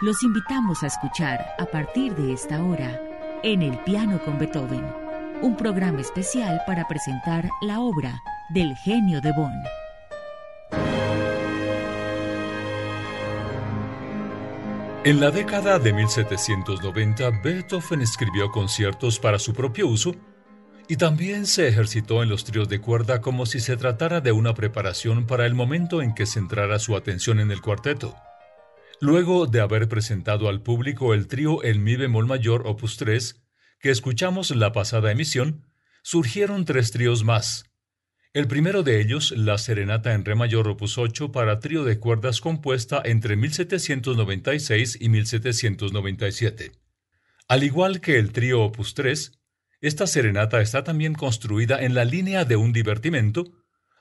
Los invitamos a escuchar a partir de esta hora En el piano con Beethoven, un programa especial para presentar la obra del genio de Bonn. En la década de 1790, Beethoven escribió conciertos para su propio uso y también se ejercitó en los tríos de cuerda como si se tratara de una preparación para el momento en que centrara su atención en el cuarteto. Luego de haber presentado al público el trío El Mi bemol mayor opus 3, que escuchamos en la pasada emisión, surgieron tres tríos más. El primero de ellos, la Serenata en Re mayor opus 8 para trío de cuerdas compuesta entre 1796 y 1797. Al igual que el trío opus 3, esta serenata está también construida en la línea de un divertimento,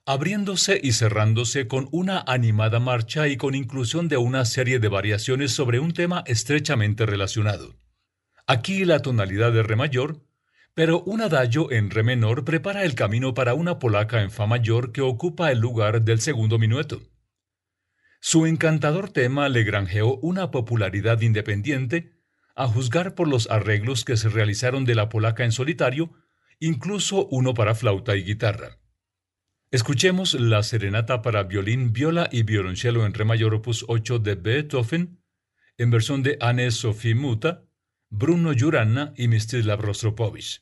abriéndose y cerrándose con una animada marcha y con inclusión de una serie de variaciones sobre un tema estrechamente relacionado. Aquí la tonalidad de Re mayor, pero un adagio en Re menor prepara el camino para una polaca en Fa mayor que ocupa el lugar del segundo minueto. Su encantador tema le granjeó una popularidad independiente a juzgar por los arreglos que se realizaron de la polaca en solitario, incluso uno para flauta y guitarra. Escuchemos la serenata para violín, viola y violonchelo en re mayor opus 8 de Beethoven, en versión de Anne-Sophie Muta, Bruno Juranna y Mstislav Rostropovich.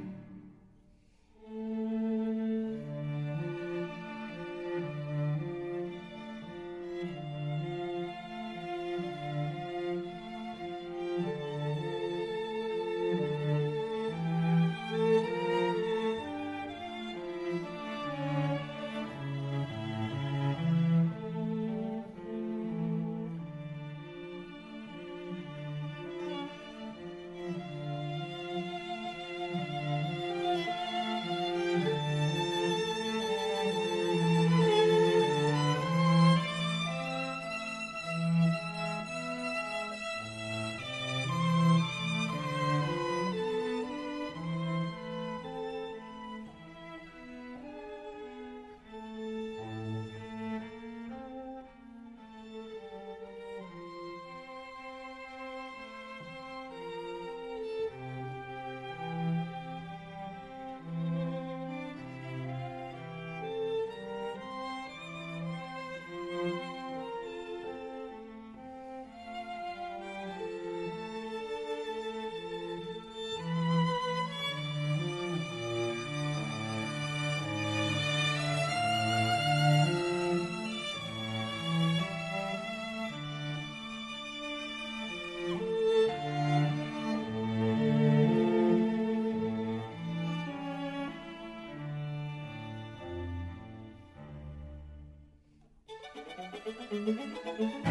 Thank you.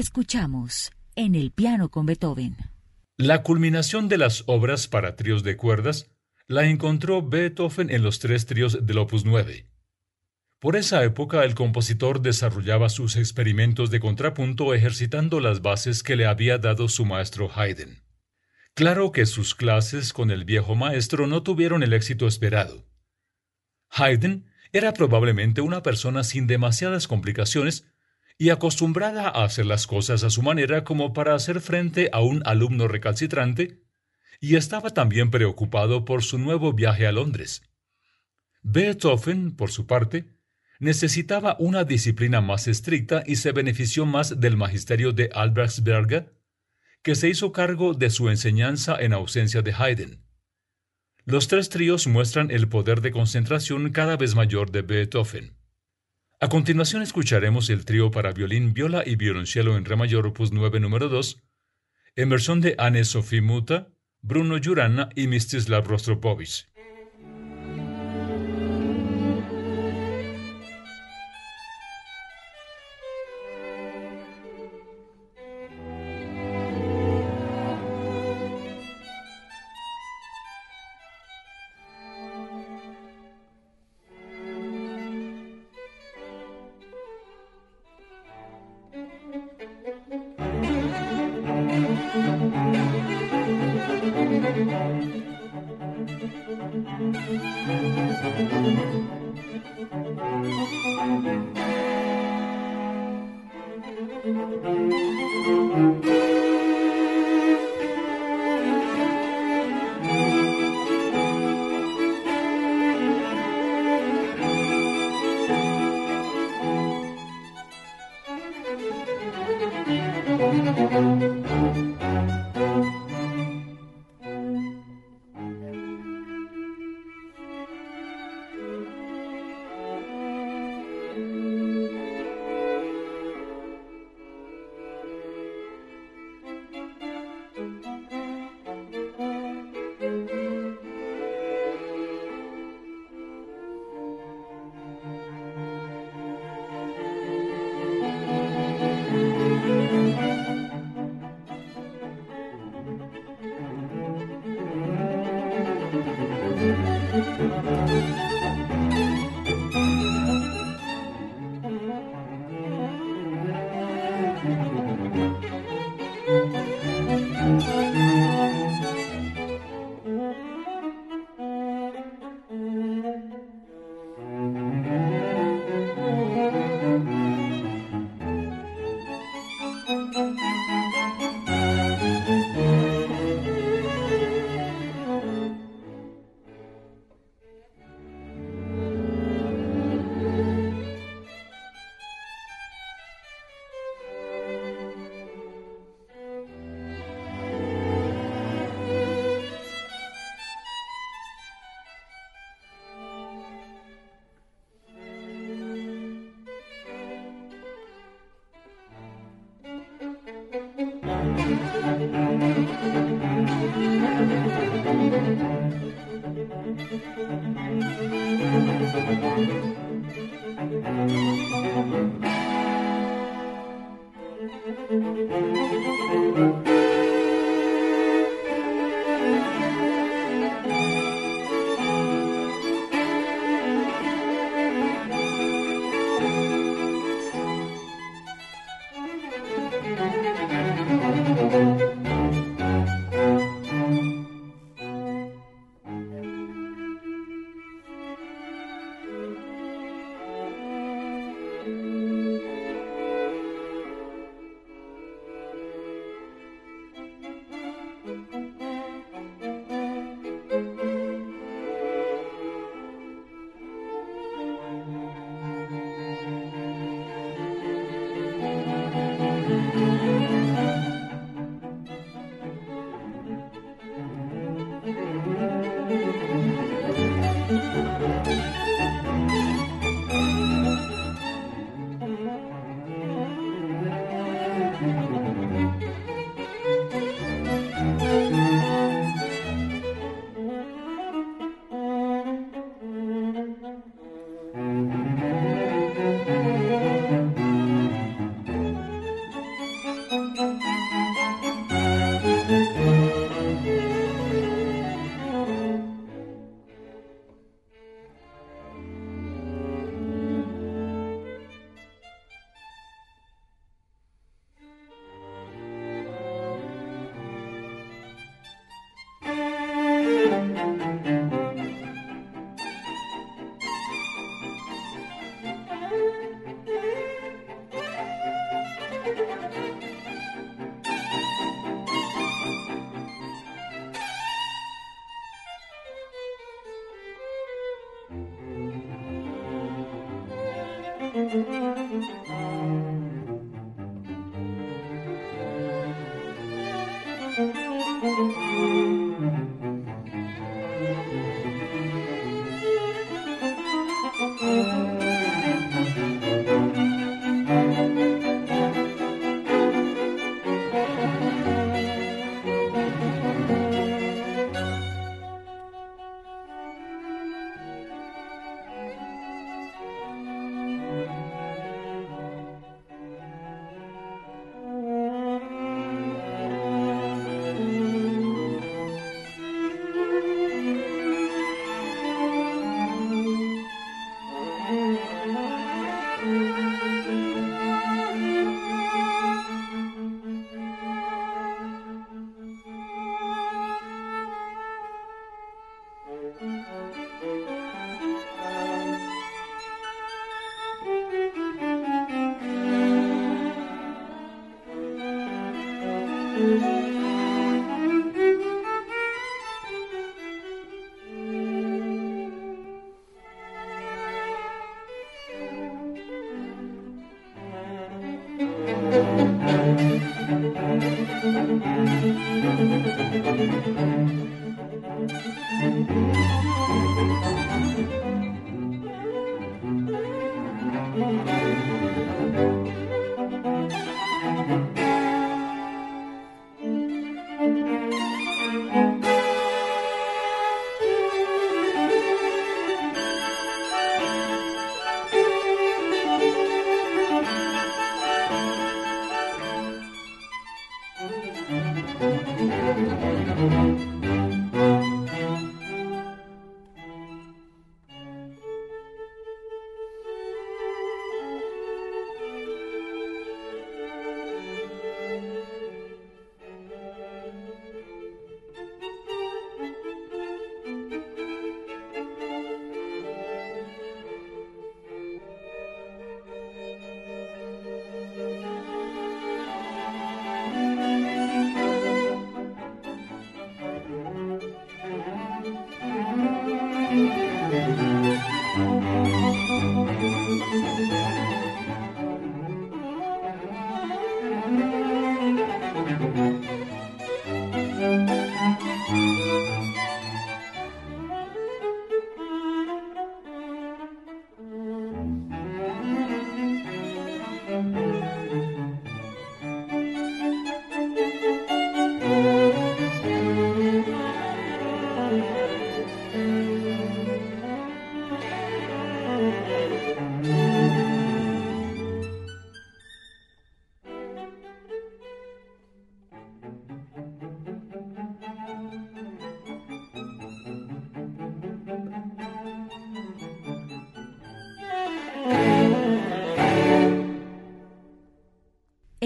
Escuchamos en el piano con Beethoven. La culminación de las obras para tríos de cuerdas la encontró Beethoven en los tres tríos del Opus 9. Por esa época el compositor desarrollaba sus experimentos de contrapunto ejercitando las bases que le había dado su maestro Haydn. Claro que sus clases con el viejo maestro no tuvieron el éxito esperado. Haydn era probablemente una persona sin demasiadas complicaciones y acostumbrada a hacer las cosas a su manera como para hacer frente a un alumno recalcitrante, y estaba también preocupado por su nuevo viaje a Londres. Beethoven, por su parte, necesitaba una disciplina más estricta y se benefició más del magisterio de Albrechtsberger, que se hizo cargo de su enseñanza en ausencia de Haydn. Los tres tríos muestran el poder de concentración cada vez mayor de Beethoven. A continuación escucharemos el trío para violín, viola y violonchelo en re mayor opus 9 número 2, en versión de Anne-Sophie Muta, Bruno Jurana y Mstislav Rostropovich. Thank you.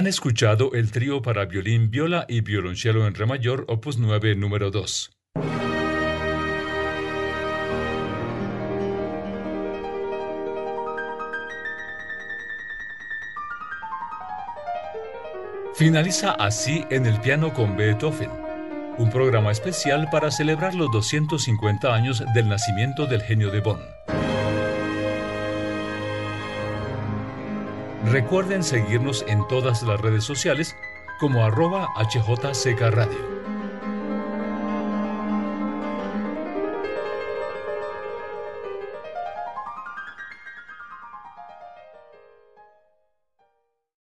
Han escuchado el trío para violín, viola y violonchelo en re mayor, opus 9, número 2. Finaliza así en el piano con Beethoven, un programa especial para celebrar los 250 años del nacimiento del genio de Bonn. Recuerden seguirnos en todas las redes sociales como arroba HJCK Radio.